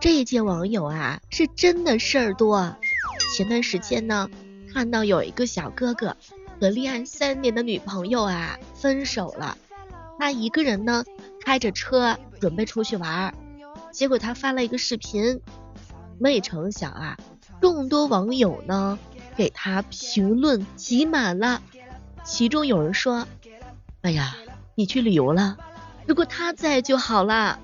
这一届网友啊，是真的事儿多。前段时间呢，看到有一个小哥哥和恋爱三年的女朋友啊分手了，他一个人呢开着车准备出去玩儿，结果他发了一个视频，没成想啊，众多网友呢给他评论挤满了，其中有人说：“哎呀，你去旅游了，如果他在就好了。”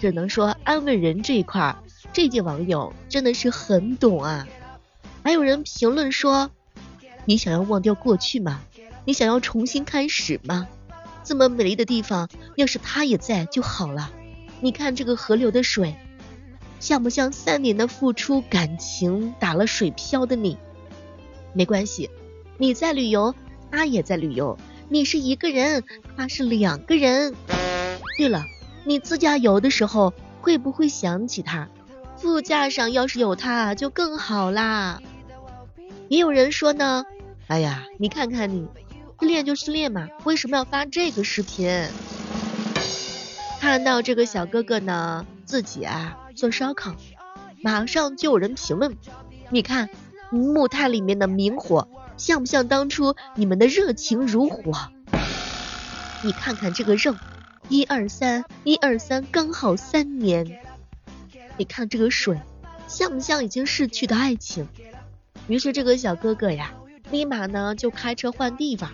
只能说安慰人这一块，这届网友真的是很懂啊。还有人评论说：“你想要忘掉过去吗？你想要重新开始吗？这么美丽的地方，要是他也在就好了。你看这个河流的水，像不像三年的付出感情打了水漂的你？没关系，你在旅游，他也在旅游。你是一个人，他是两个人。对了，你自驾游的时候会不会想起他？副驾上要是有他就更好啦。”也有人说呢，哎呀，你看看你，失恋就失恋嘛，为什么要发这个视频？看到这个小哥哥呢，自己啊做烧烤，马上就有人评论，你看木炭里面的明火，像不像当初你们的热情如火？你看看这个肉，一二三，一二三，刚好三年。你看这个水，像不像已经逝去的爱情？于是这个小哥哥呀，立马呢就开车换地方。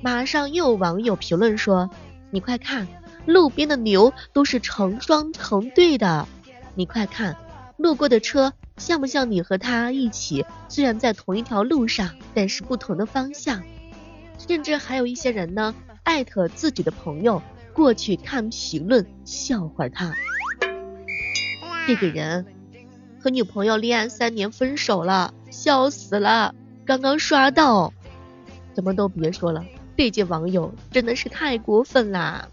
马上又有网友评论说：“你快看，路边的牛都是成双成对的。你快看，路过的车像不像你和他一起？虽然在同一条路上，但是不同的方向。”甚至还有一些人呢，艾特自己的朋友过去看评论，笑话他。这个人和女朋友恋爱三年，分手了。笑死了！刚刚刷到，怎么都别说了，这届网友真的是太过分啦！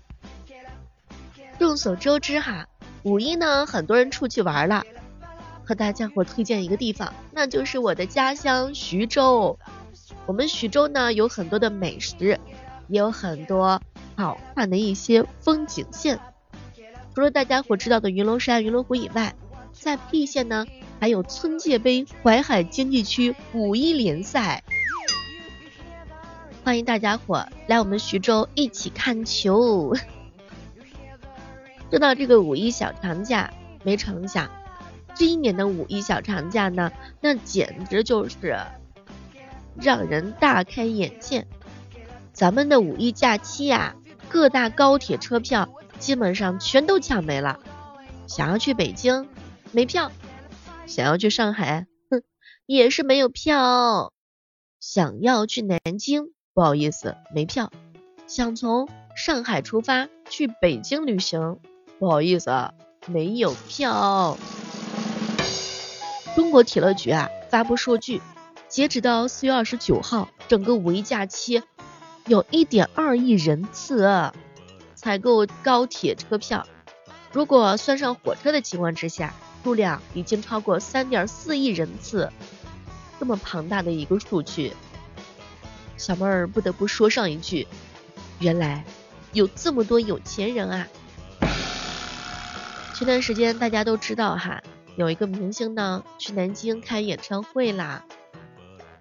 众所周知哈，五一呢，很多人出去玩了，和大家伙推荐一个地方，那就是我的家乡徐州。我们徐州呢，有很多的美食，也有很多好看的一些风景线。除了大家伙知道的云龙山、云龙湖以外，在 P 县呢。还有村界杯淮海经济区五一联赛，欢迎大家伙来我们徐州一起看球。说到这个五一小长假，没成想，这一年的五一小长假呢，那简直就是让人大开眼界。咱们的五一假期呀，各大高铁车票基本上全都抢没了，想要去北京没票。想要去上海，哼，也是没有票。想要去南京，不好意思，没票。想从上海出发去北京旅行，不好意思，没有票。中国铁路局啊发布数据，截止到四月二十九号，整个五一假期有一点二亿人次采购高铁车票。如果算上火车的情况之下，数量已经超过三点四亿人次，这么庞大的一个数据，小妹儿不得不说上一句：原来有这么多有钱人啊！前段时间大家都知道哈，有一个明星呢去南京开演唱会啦，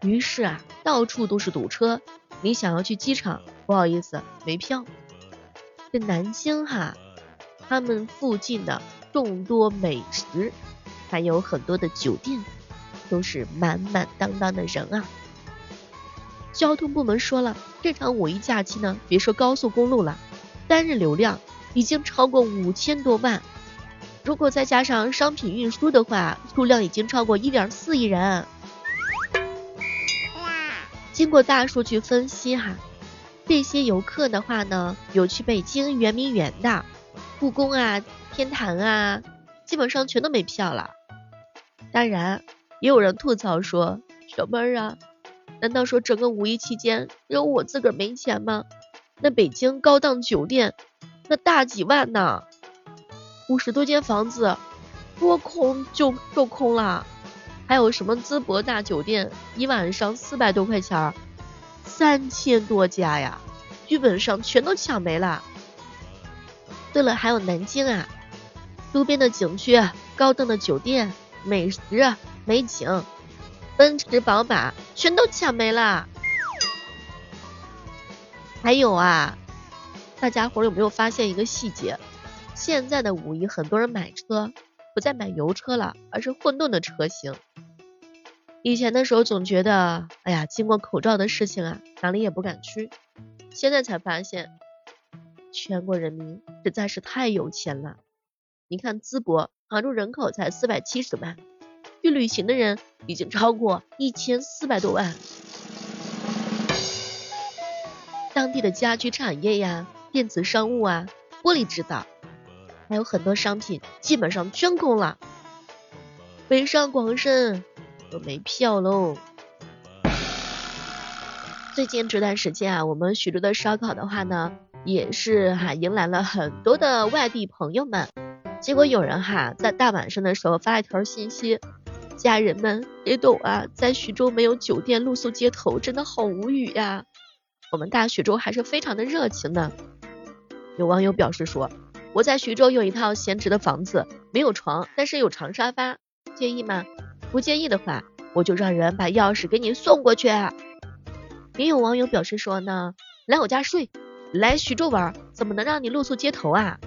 于是啊到处都是堵车，你想要去机场，不好意思没票。这南京哈，他们附近的。众多美食，还有很多的酒店，都是满满当当的人啊！交通部门说了，这场五一假期呢，别说高速公路了，单日流量已经超过五千多万。如果再加上商品运输的话，数量已经超过一点四亿人。经过大数据分析哈，这些游客的话呢，有去北京圆明园的，故宫啊。天坛啊，基本上全都没票了。当然，也有人吐槽说：“小妹儿啊，难道说整个五一期间只有我自个儿没钱吗？那北京高档酒店那大几万呢，五十多间房子多空就就空了。还有什么淄博大酒店，一晚上四百多块钱，三千多家呀，基本上全都抢没了。对了，还有南京啊。周边的景区高档的酒店、美食、美景、奔驰、宝马，全都抢没了。还有啊，大家伙有没有发现一个细节？现在的五一，很多人买车不再买油车了，而是混动的车型。以前的时候总觉得，哎呀，经过口罩的事情啊，哪里也不敢去。现在才发现，全国人民实在是太有钱了。你看淄博，杭州人口才四百七十万，去旅行的人已经超过一千四百多万。当地的家居产业呀、电子商务啊、玻璃制造，还有很多商品基本上全空了。北上广深。都没票喽！最近这段时间啊，我们徐州的烧烤的话呢，也是哈迎来了很多的外地朋友们。结果有人哈在大晚上的时候发了一条信息：家人们，别懂啊，在徐州没有酒店，露宿街头，真的好无语呀！我们大徐州还是非常的热情的。有网友表示说：我在徐州有一套闲置的房子，没有床，但是有长沙发，介意吗？不介意的话，我就让人把钥匙给你送过去。也有网友表示说呢，来我家睡，来徐州玩，怎么能让你露宿街头啊？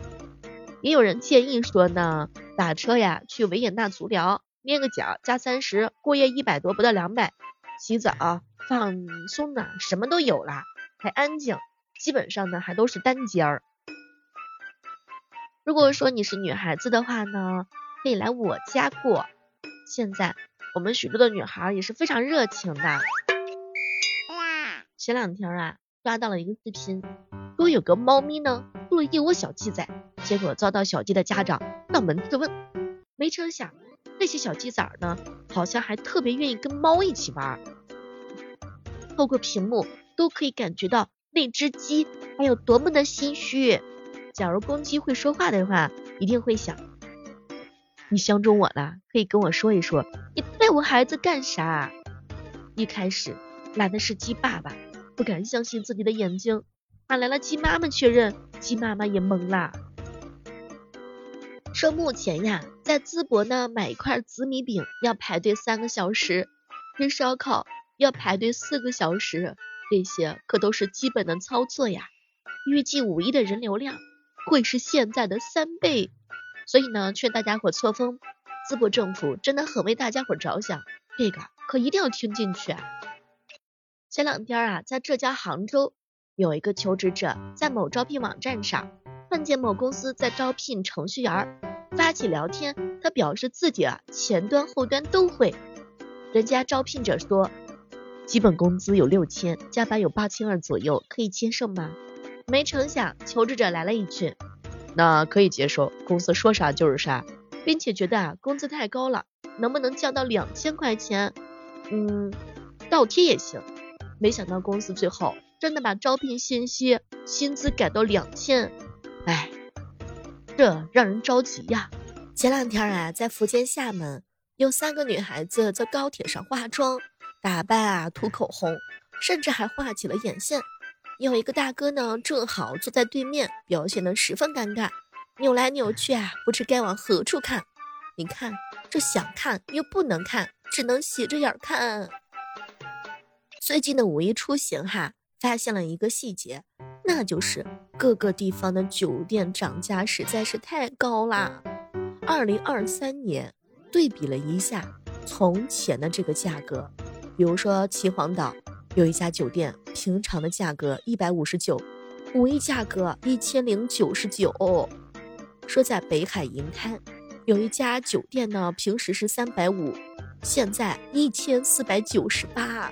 也有人建议说呢，打车呀去维也纳足疗，捏个脚加三十，过夜一百多不到两百，洗澡放松的什么都有啦，还安静，基本上呢还都是单间儿。如果说你是女孩子的话呢，可以来我家过。现在我们许多的女孩也是非常热情的。前两天啊，刷到了一个视频，说有个猫咪呢吐了一窝小鸡仔，结果遭到小鸡的家长上门质问。没成想，那些小鸡仔呢，好像还特别愿意跟猫一起玩。透过屏幕都可以感觉到那只鸡还有多么的心虚。假如公鸡会说话的话，一定会想。你相中我了，可以跟我说一说，你带我孩子干啥？一开始来的是鸡爸爸，不敢相信自己的眼睛，喊来了鸡妈妈确认，鸡妈妈也懵了。说目前呀，在淄博呢买一块紫米饼要排队三个小时，吃烧烤要排队四个小时，这些可都是基本的操作呀。预计五一的人流量会是现在的三倍。所以呢，劝大家伙错峰，淄博政府真的很为大家伙着想，这个可一定要听进去啊。前两天啊，在浙江杭州，有一个求职者在某招聘网站上看见某公司在招聘程序员，发起聊天，他表示自己啊前端后端都会。人家招聘者说，基本工资有六千，加班有八千二左右，可以接受吗？没成想，求职者来了一句。那可以接受，公司说啥就是啥，并且觉得啊工资太高了，能不能降到两千块钱？嗯，倒贴也行。没想到公司最后真的把招聘信息薪资改到两千，哎，这让人着急呀。前两天啊，在福建厦门，有三个女孩子在高铁上化妆、打扮啊，涂口红，甚至还画起了眼线。有一个大哥呢，正好坐在对面，表现的十分尴尬，扭来扭去啊，不知该往何处看。你看，这想看又不能看，只能斜着眼看。最近的五一出行哈，发现了一个细节，那就是各个地方的酒店涨价实在是太高啦。二零二三年对比了一下从前的这个价格，比如说秦皇岛。有一家酒店，平常的价格一百五十九，五一价格一千零九十九。说在北海银滩，有一家酒店呢，平时是三百五，现在一千四百九十八。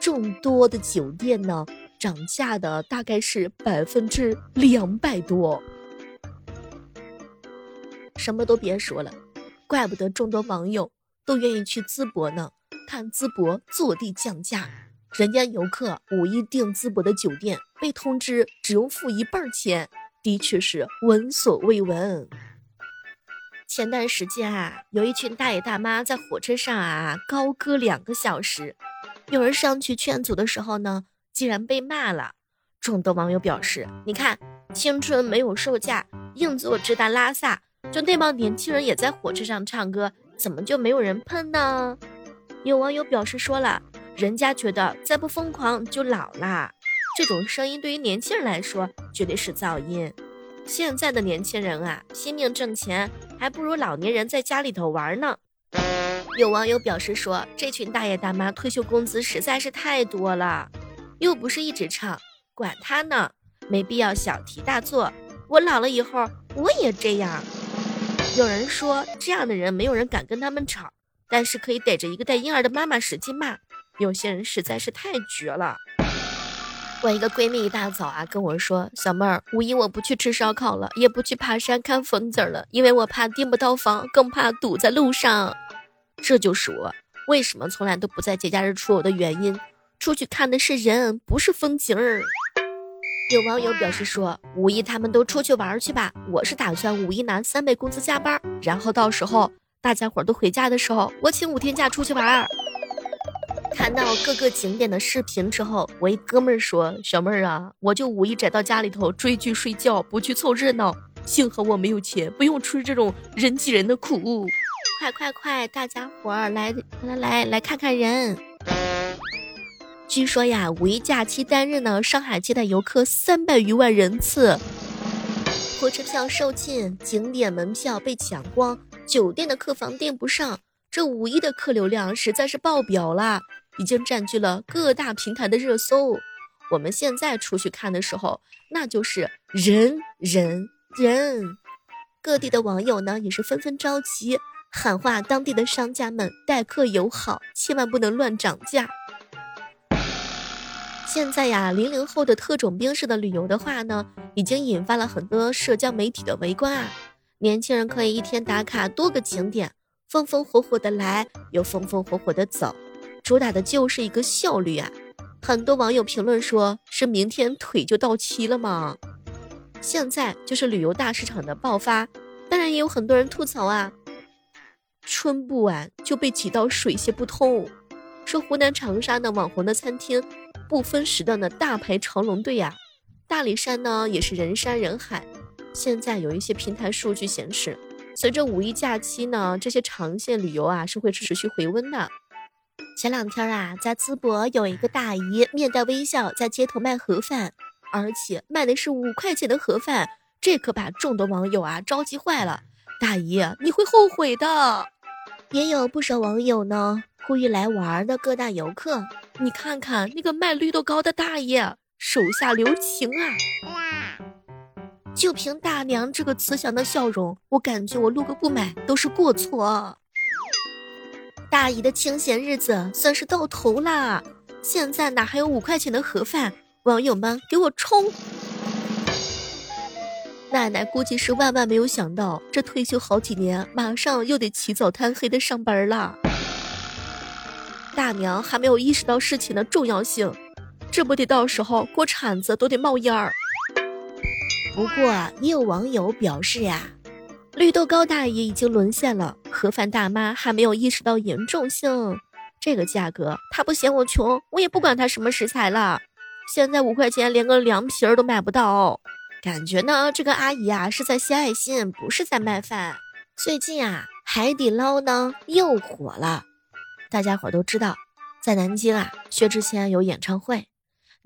众多的酒店呢，涨价的大概是百分之两百多。什么都别说了，怪不得众多网友都愿意去淄博呢，看淄博坐地降价。人家游客五一订淄博的酒店，被通知只用付一半钱，的确是闻所未闻。前段时间啊，有一群大爷大妈在火车上啊高歌两个小时，有人上去劝阻的时候呢，竟然被骂了。众多网友表示：“你看，青春没有售价，硬座直达拉萨，就那帮年轻人也在火车上唱歌，怎么就没有人喷呢？有网友表示说了，人家觉得再不疯狂就老啦。这种声音对于年轻人来说绝对是噪音。现在的年轻人啊，拼命挣钱，还不如老年人在家里头玩呢。有网友表示说，这群大爷大妈退休工资实在是太多了，又不是一直唱，管他呢，没必要小题大做。我老了以后我也这样。有人说这样的人没有人敢跟他们吵，但是可以逮着一个带婴儿的妈妈使劲骂。有些人实在是太绝了。我一个闺蜜一大早啊跟我说：“小妹儿，五一我不去吃烧烤了，也不去爬山看风景了，因为我怕订不到房，更怕堵在路上。”这就是我为什么从来都不在节假日出游的原因。出去看的是人，不是风景。有网友表示说：“五一他们都出去玩去吧，我是打算五一拿三倍工资加班，然后到时候大家伙都回家的时候，我请五天假出去玩。”看到各个景点的视频之后，我一哥们儿说：“小妹儿啊，我就五一宅到家里头追剧睡觉，不去凑热闹。幸好我没有钱，不用吃这种人挤人的苦。快快快，大家伙儿来来来来看看人。据说呀，五一假期单日呢，上海接待游客三百余万人次，火车票售罄，景点门票被抢光，酒店的客房订不上，这五一的客流量实在是爆表了。”已经占据了各大平台的热搜。我们现在出去看的时候，那就是人人人。各地的网友呢，也是纷纷着急喊话当地的商家们待客友好，千万不能乱涨价。现在呀，零零后的特种兵式的旅游的话呢，已经引发了很多社交媒体的围观啊。年轻人可以一天打卡多个景点，风风火火的来，又风风火火的走。主打的就是一个效率啊！很多网友评论说：“是明天腿就到期了吗？”现在就是旅游大市场的爆发，当然也有很多人吐槽啊，春不晚就被挤到水泄不通。说湖南长沙的网红的餐厅，不分时段的大排长龙队呀。大理山呢也是人山人海。现在有一些平台数据显示，随着五一假期呢，这些长线旅游啊是会持续回温的。前两天啊，在淄博有一个大姨面带微笑在街头卖盒饭，而且卖的是五块钱的盒饭，这可把众多网友啊着急坏了。大姨，你会后悔的。也有不少网友呢呼吁来玩的各大游客，你看看那个卖绿豆糕的大爷，手下留情啊！就凭大娘这个慈祥的笑容，我感觉我录个不买都是过错。大姨的清闲日子算是到头啦！现在哪还有五块钱的盒饭？网友们给我冲！奶奶估计是万万没有想到，这退休好几年，马上又得起早贪黑的上班了。大娘还没有意识到事情的重要性，这不得到时候锅铲子都得冒烟儿。不过也有网友表示呀。绿豆糕大爷已经沦陷了，盒饭大妈还没有意识到严重性。这个价格，他不嫌我穷，我也不管他什么食材了。现在五块钱连个凉皮儿都买不到，感觉呢，这个阿姨啊是在献爱心，不是在卖饭。最近啊，海底捞呢又火了。大家伙都知道，在南京啊，薛之谦有演唱会，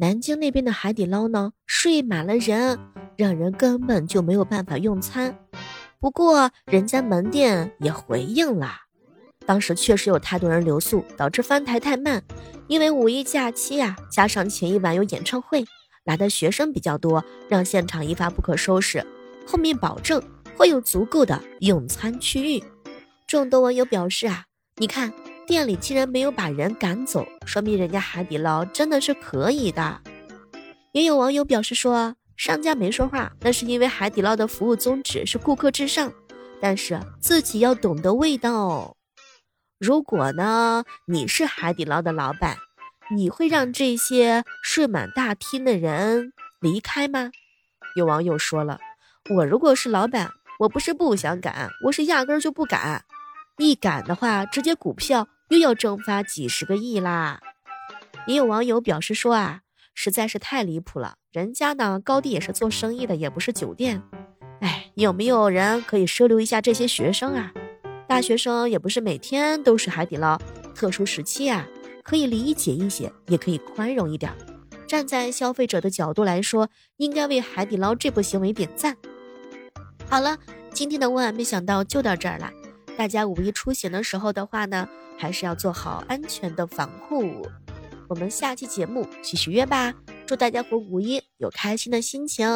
南京那边的海底捞呢睡满了人，让人根本就没有办法用餐。不过，人家门店也回应了，当时确实有太多人留宿，导致翻台太慢。因为五一假期呀，加上前一晚有演唱会，来的学生比较多，让现场一发不可收拾。后面保证会有足够的用餐区域。众多网友表示啊，你看店里竟然没有把人赶走，说明人家海底捞真的是可以的。也有网友表示说。商家没说话，那是因为海底捞的服务宗旨是顾客至上，但是自己要懂得味道。如果呢，你是海底捞的老板，你会让这些睡满大厅的人离开吗？有网友说了，我如果是老板，我不是不想赶，我是压根儿就不赶。一赶的话，直接股票又要蒸发几十个亿啦。也有网友表示说啊。实在是太离谱了！人家呢，高低也是做生意的，也不是酒店。哎，有没有人可以收留一下这些学生啊？大学生也不是每天都是海底捞，特殊时期啊，可以理解一些，也可以宽容一点。站在消费者的角度来说，应该为海底捞这波行为点赞。好了，今天的万万没想到就到这儿了。大家五一出行的时候的话呢，还是要做好安全的防护。我们下期节目继续约吧，祝大家和五一有开心的心情。